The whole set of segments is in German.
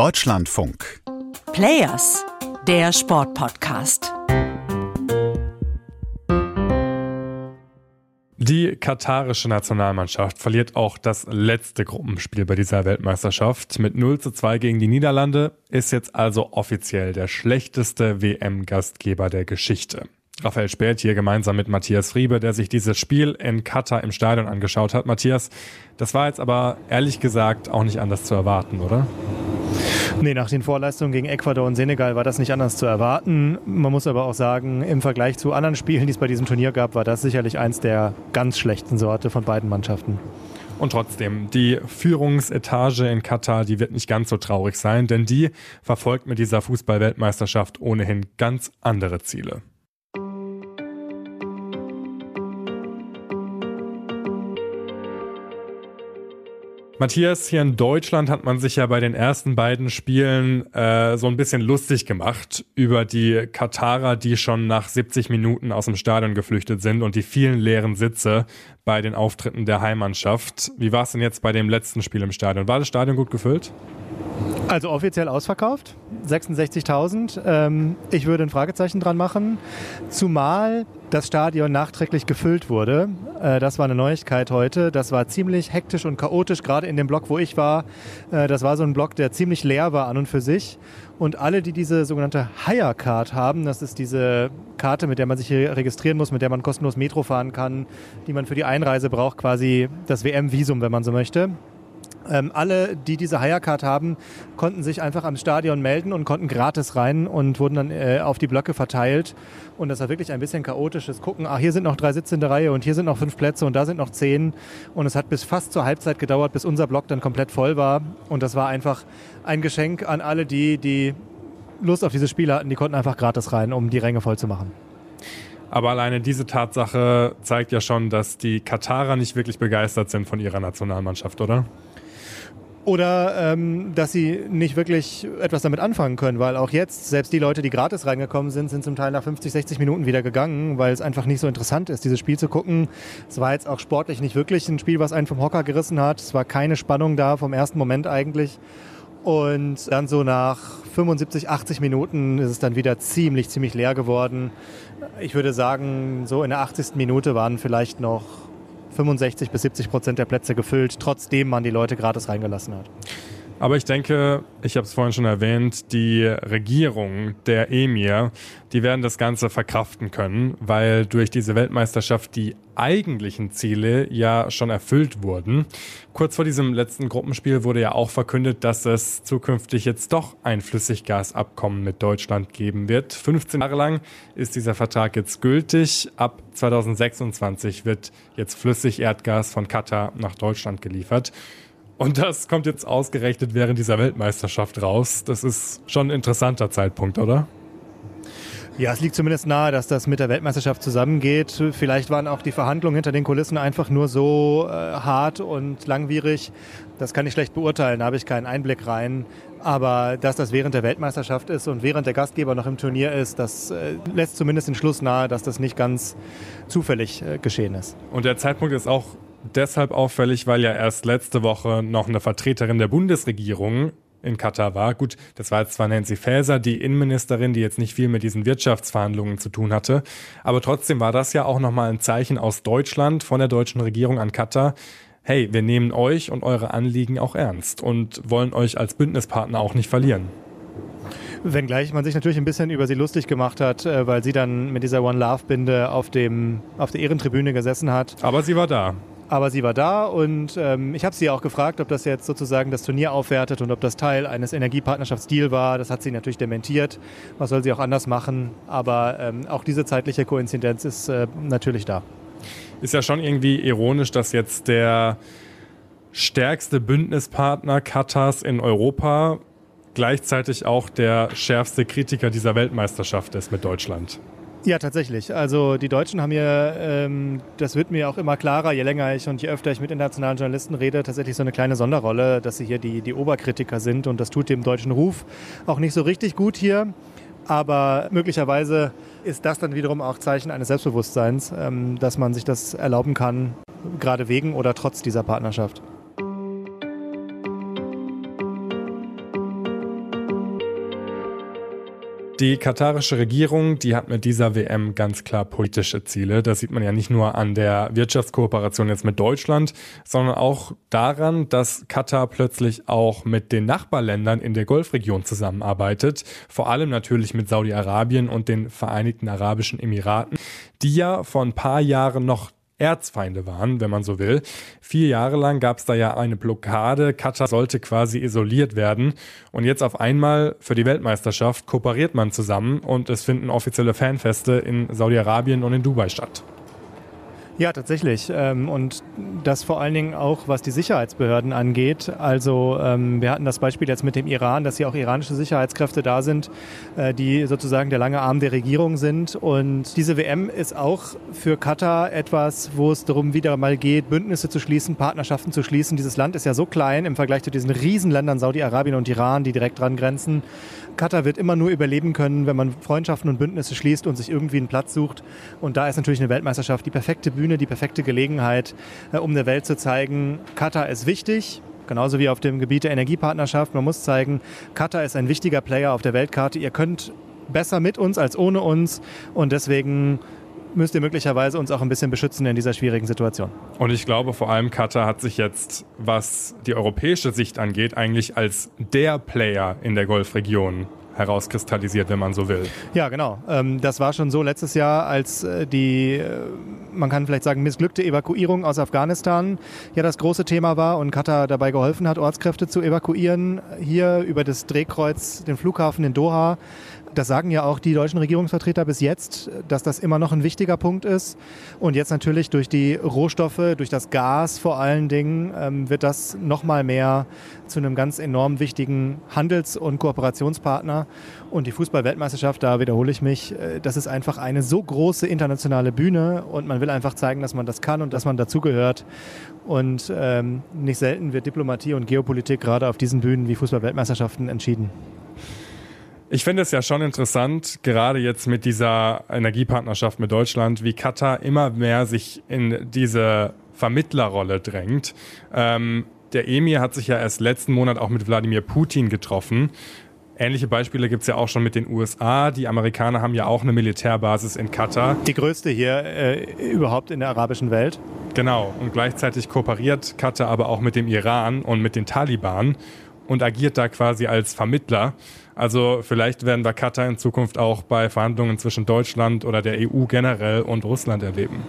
Deutschlandfunk. Players, der Sportpodcast. Die katarische Nationalmannschaft verliert auch das letzte Gruppenspiel bei dieser Weltmeisterschaft. Mit 0 zu 2 gegen die Niederlande ist jetzt also offiziell der schlechteste WM-Gastgeber der Geschichte. Raphael Späth hier gemeinsam mit Matthias Friebe, der sich dieses Spiel in Katar im Stadion angeschaut hat. Matthias, das war jetzt aber ehrlich gesagt auch nicht anders zu erwarten, oder? Nee, nach den Vorleistungen gegen Ecuador und Senegal war das nicht anders zu erwarten. Man muss aber auch sagen, im Vergleich zu anderen Spielen, die es bei diesem Turnier gab, war das sicherlich eins der ganz schlechten Sorte von beiden Mannschaften. Und trotzdem, die Führungsetage in Katar, die wird nicht ganz so traurig sein, denn die verfolgt mit dieser Fußball-Weltmeisterschaft ohnehin ganz andere Ziele. Matthias, hier in Deutschland hat man sich ja bei den ersten beiden Spielen äh, so ein bisschen lustig gemacht über die Katarer, die schon nach 70 Minuten aus dem Stadion geflüchtet sind und die vielen leeren Sitze bei den Auftritten der Heimmannschaft. Wie war es denn jetzt bei dem letzten Spiel im Stadion? War das Stadion gut gefüllt? Also offiziell ausverkauft, 66.000. Ähm, ich würde ein Fragezeichen dran machen, zumal das Stadion nachträglich gefüllt wurde. Äh, das war eine Neuigkeit heute. Das war ziemlich hektisch und chaotisch, gerade in dem Block, wo ich war. Äh, das war so ein Block, der ziemlich leer war an und für sich. Und alle, die diese sogenannte Hire Card haben, das ist diese Karte, mit der man sich hier registrieren muss, mit der man kostenlos Metro fahren kann, die man für die Einreise braucht, quasi das WM-Visum, wenn man so möchte. Ähm, alle, die diese Hire-Card haben, konnten sich einfach am Stadion melden und konnten gratis rein und wurden dann äh, auf die Blöcke verteilt. Und das war wirklich ein bisschen chaotisches Gucken. Ach, hier sind noch drei Sitze in der Reihe und hier sind noch fünf Plätze und da sind noch zehn. Und es hat bis fast zur Halbzeit gedauert, bis unser Block dann komplett voll war. Und das war einfach ein Geschenk an alle die, die Lust auf dieses Spiel hatten. Die konnten einfach gratis rein, um die Ränge voll zu machen. Aber alleine diese Tatsache zeigt ja schon, dass die Katarer nicht wirklich begeistert sind von ihrer Nationalmannschaft, oder? Oder ähm, dass sie nicht wirklich etwas damit anfangen können, weil auch jetzt, selbst die Leute, die gratis reingekommen sind, sind zum Teil nach 50, 60 Minuten wieder gegangen, weil es einfach nicht so interessant ist, dieses Spiel zu gucken. Es war jetzt auch sportlich nicht wirklich ein Spiel, was einen vom Hocker gerissen hat. Es war keine Spannung da vom ersten Moment eigentlich. Und dann so nach 75, 80 Minuten ist es dann wieder ziemlich, ziemlich leer geworden. Ich würde sagen, so in der 80. Minute waren vielleicht noch 65 bis 70 Prozent der Plätze gefüllt, trotzdem man die Leute gratis reingelassen hat. Aber ich denke, ich habe es vorhin schon erwähnt, die Regierung, der Emir, die werden das Ganze verkraften können, weil durch diese Weltmeisterschaft die eigentlichen Ziele ja schon erfüllt wurden. Kurz vor diesem letzten Gruppenspiel wurde ja auch verkündet, dass es zukünftig jetzt doch ein Flüssiggasabkommen mit Deutschland geben wird. 15 Jahre lang ist dieser Vertrag jetzt gültig. Ab 2026 wird jetzt Flüssigerdgas von Katar nach Deutschland geliefert. Und das kommt jetzt ausgerechnet während dieser Weltmeisterschaft raus. Das ist schon ein interessanter Zeitpunkt, oder? Ja, es liegt zumindest nahe, dass das mit der Weltmeisterschaft zusammengeht. Vielleicht waren auch die Verhandlungen hinter den Kulissen einfach nur so äh, hart und langwierig. Das kann ich schlecht beurteilen, da habe ich keinen Einblick rein. Aber dass das während der Weltmeisterschaft ist und während der Gastgeber noch im Turnier ist, das äh, lässt zumindest den Schluss nahe, dass das nicht ganz zufällig äh, geschehen ist. Und der Zeitpunkt ist auch deshalb auffällig, weil ja erst letzte Woche noch eine Vertreterin der Bundesregierung in Katar war. Gut, das war jetzt zwar Nancy Faeser, die Innenministerin, die jetzt nicht viel mit diesen Wirtschaftsverhandlungen zu tun hatte, aber trotzdem war das ja auch nochmal ein Zeichen aus Deutschland, von der deutschen Regierung an Katar. Hey, wir nehmen euch und eure Anliegen auch ernst und wollen euch als Bündnispartner auch nicht verlieren. Wenngleich man sich natürlich ein bisschen über sie lustig gemacht hat, äh, weil sie dann mit dieser One Love Binde auf, dem, auf der Ehrentribüne gesessen hat. Aber sie war da. Aber sie war da und ähm, ich habe sie auch gefragt, ob das jetzt sozusagen das Turnier aufwertet und ob das Teil eines Energiepartnerschaftsdeal war. Das hat sie natürlich dementiert. Was soll sie auch anders machen? Aber ähm, auch diese zeitliche Koinzidenz ist äh, natürlich da. Ist ja schon irgendwie ironisch, dass jetzt der stärkste Bündnispartner Katars in Europa gleichzeitig auch der schärfste Kritiker dieser Weltmeisterschaft ist mit Deutschland. Ja, tatsächlich. Also die Deutschen haben hier, ähm, das wird mir auch immer klarer, je länger ich und je öfter ich mit internationalen Journalisten rede, tatsächlich so eine kleine Sonderrolle, dass sie hier die, die Oberkritiker sind und das tut dem deutschen Ruf auch nicht so richtig gut hier. Aber möglicherweise ist das dann wiederum auch Zeichen eines Selbstbewusstseins, ähm, dass man sich das erlauben kann, gerade wegen oder trotz dieser Partnerschaft. Die katarische Regierung, die hat mit dieser WM ganz klar politische Ziele. Das sieht man ja nicht nur an der Wirtschaftskooperation jetzt mit Deutschland, sondern auch daran, dass Katar plötzlich auch mit den Nachbarländern in der Golfregion zusammenarbeitet. Vor allem natürlich mit Saudi-Arabien und den Vereinigten Arabischen Emiraten, die ja vor ein paar Jahren noch Erzfeinde waren, wenn man so will. Vier Jahre lang gab es da ja eine Blockade. Katar sollte quasi isoliert werden. Und jetzt auf einmal für die Weltmeisterschaft kooperiert man zusammen und es finden offizielle Fanfeste in Saudi-Arabien und in Dubai statt. Ja, tatsächlich. Ähm, und das vor allen Dingen auch, was die Sicherheitsbehörden angeht. Also ähm, wir hatten das Beispiel jetzt mit dem Iran, dass hier auch iranische Sicherheitskräfte da sind, äh, die sozusagen der lange Arm der Regierung sind. Und diese WM ist auch für Katar etwas, wo es darum wieder mal geht, Bündnisse zu schließen, Partnerschaften zu schließen. Dieses Land ist ja so klein im Vergleich zu diesen Riesenländern Saudi-Arabien und Iran, die direkt dran grenzen. Katar wird immer nur überleben können, wenn man Freundschaften und Bündnisse schließt und sich irgendwie einen Platz sucht. Und da ist natürlich eine Weltmeisterschaft die perfekte Bühne, die perfekte Gelegenheit, äh, um der Welt zu zeigen, Katar ist wichtig, genauso wie auf dem Gebiet der Energiepartnerschaft. Man muss zeigen, Katar ist ein wichtiger Player auf der Weltkarte. Ihr könnt besser mit uns als ohne uns und deswegen müsst ihr möglicherweise uns auch ein bisschen beschützen in dieser schwierigen Situation. Und ich glaube, vor allem Katar hat sich jetzt, was die europäische Sicht angeht, eigentlich als der Player in der Golfregion herauskristallisiert, wenn man so will. Ja, genau. Ähm, das war schon so letztes Jahr, als äh, die, äh, man kann vielleicht sagen, missglückte Evakuierung aus Afghanistan ja das große Thema war und Katar dabei geholfen hat, Ortskräfte zu evakuieren. Hier über das Drehkreuz, den Flughafen in Doha, das sagen ja auch die deutschen Regierungsvertreter bis jetzt, dass das immer noch ein wichtiger Punkt ist. Und jetzt natürlich durch die Rohstoffe, durch das Gas vor allen Dingen, ähm, wird das noch mal mehr zu einem ganz enorm wichtigen Handels- und Kooperationspartner. Und die Fußball-Weltmeisterschaft, da wiederhole ich mich, äh, das ist einfach eine so große internationale Bühne und man will einfach zeigen, dass man das kann und dass man dazugehört. Und ähm, nicht selten wird Diplomatie und Geopolitik gerade auf diesen Bühnen wie Fußball-Weltmeisterschaften entschieden. Ich finde es ja schon interessant, gerade jetzt mit dieser Energiepartnerschaft mit Deutschland, wie Katar immer mehr sich in diese Vermittlerrolle drängt. Ähm, der Emir hat sich ja erst letzten Monat auch mit Wladimir Putin getroffen. Ähnliche Beispiele gibt es ja auch schon mit den USA. Die Amerikaner haben ja auch eine Militärbasis in Katar. Die größte hier äh, überhaupt in der arabischen Welt. Genau. Und gleichzeitig kooperiert Katar aber auch mit dem Iran und mit den Taliban und agiert da quasi als Vermittler. Also vielleicht werden wir Katar in Zukunft auch bei Verhandlungen zwischen Deutschland oder der EU generell und Russland erleben.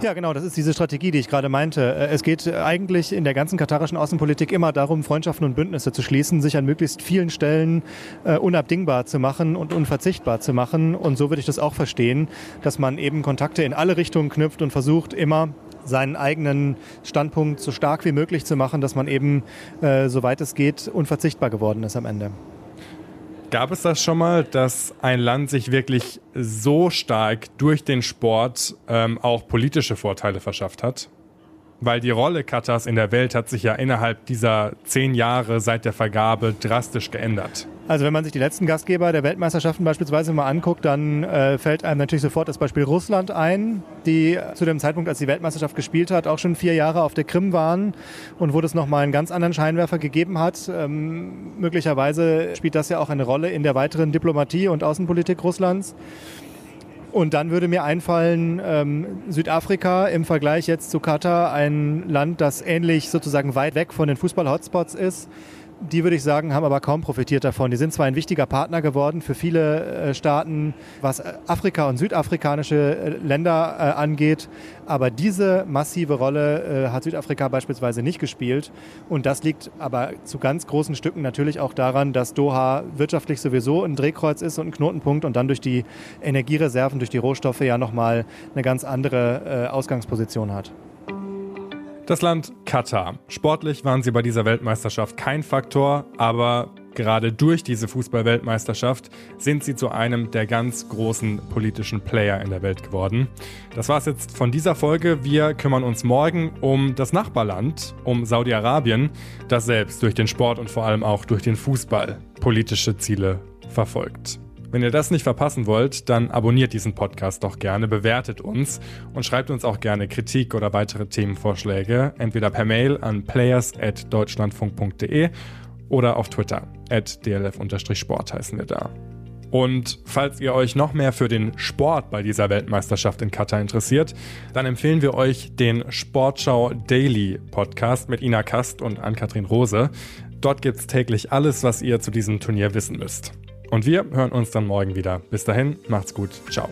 Ja, genau, das ist diese Strategie, die ich gerade meinte. Äh, es geht eigentlich in der ganzen katarischen Außenpolitik immer darum, Freundschaften und Bündnisse zu schließen, sich an möglichst vielen Stellen äh, unabdingbar zu machen und unverzichtbar zu machen. Und so würde ich das auch verstehen, dass man eben Kontakte in alle Richtungen knüpft und versucht, immer seinen eigenen Standpunkt so stark wie möglich zu machen, dass man eben, äh, soweit es geht, unverzichtbar geworden ist am Ende. Gab es das schon mal, dass ein Land sich wirklich so stark durch den Sport ähm, auch politische Vorteile verschafft hat? weil die Rolle Katars in der Welt hat sich ja innerhalb dieser zehn Jahre seit der Vergabe drastisch geändert. Also wenn man sich die letzten Gastgeber der Weltmeisterschaften beispielsweise mal anguckt, dann äh, fällt einem natürlich sofort das Beispiel Russland ein, die zu dem Zeitpunkt, als die Weltmeisterschaft gespielt hat, auch schon vier Jahre auf der Krim waren und wo das nochmal einen ganz anderen Scheinwerfer gegeben hat. Ähm, möglicherweise spielt das ja auch eine Rolle in der weiteren Diplomatie und Außenpolitik Russlands. Und dann würde mir einfallen, ähm, Südafrika im Vergleich jetzt zu Katar, ein Land, das ähnlich sozusagen weit weg von den Fußball-Hotspots ist, die würde ich sagen, haben aber kaum profitiert davon. Die sind zwar ein wichtiger Partner geworden für viele äh, Staaten, was Afrika und südafrikanische äh, Länder äh, angeht, aber diese massive Rolle hat Südafrika beispielsweise nicht gespielt. Und das liegt aber zu ganz großen Stücken natürlich auch daran, dass Doha wirtschaftlich sowieso ein Drehkreuz ist und ein Knotenpunkt und dann durch die Energiereserven, durch die Rohstoffe ja nochmal eine ganz andere Ausgangsposition hat. Das Land Katar. Sportlich waren sie bei dieser Weltmeisterschaft kein Faktor, aber gerade durch diese Fußball-Weltmeisterschaft sind sie zu einem der ganz großen politischen Player in der Welt geworden. Das war's jetzt von dieser Folge. Wir kümmern uns morgen um das Nachbarland, um Saudi-Arabien, das selbst durch den Sport und vor allem auch durch den Fußball politische Ziele verfolgt. Wenn ihr das nicht verpassen wollt, dann abonniert diesen Podcast doch gerne, bewertet uns und schreibt uns auch gerne Kritik oder weitere Themenvorschläge, entweder per Mail an players.deutschlandfunk.de oder auf Twitter, at dlf-sport heißen wir da. Und falls ihr euch noch mehr für den Sport bei dieser Weltmeisterschaft in Katar interessiert, dann empfehlen wir euch den Sportschau Daily Podcast mit Ina Kast und Ann-Kathrin Rose. Dort gibt es täglich alles, was ihr zu diesem Turnier wissen müsst. Und wir hören uns dann morgen wieder. Bis dahin, macht's gut. Ciao.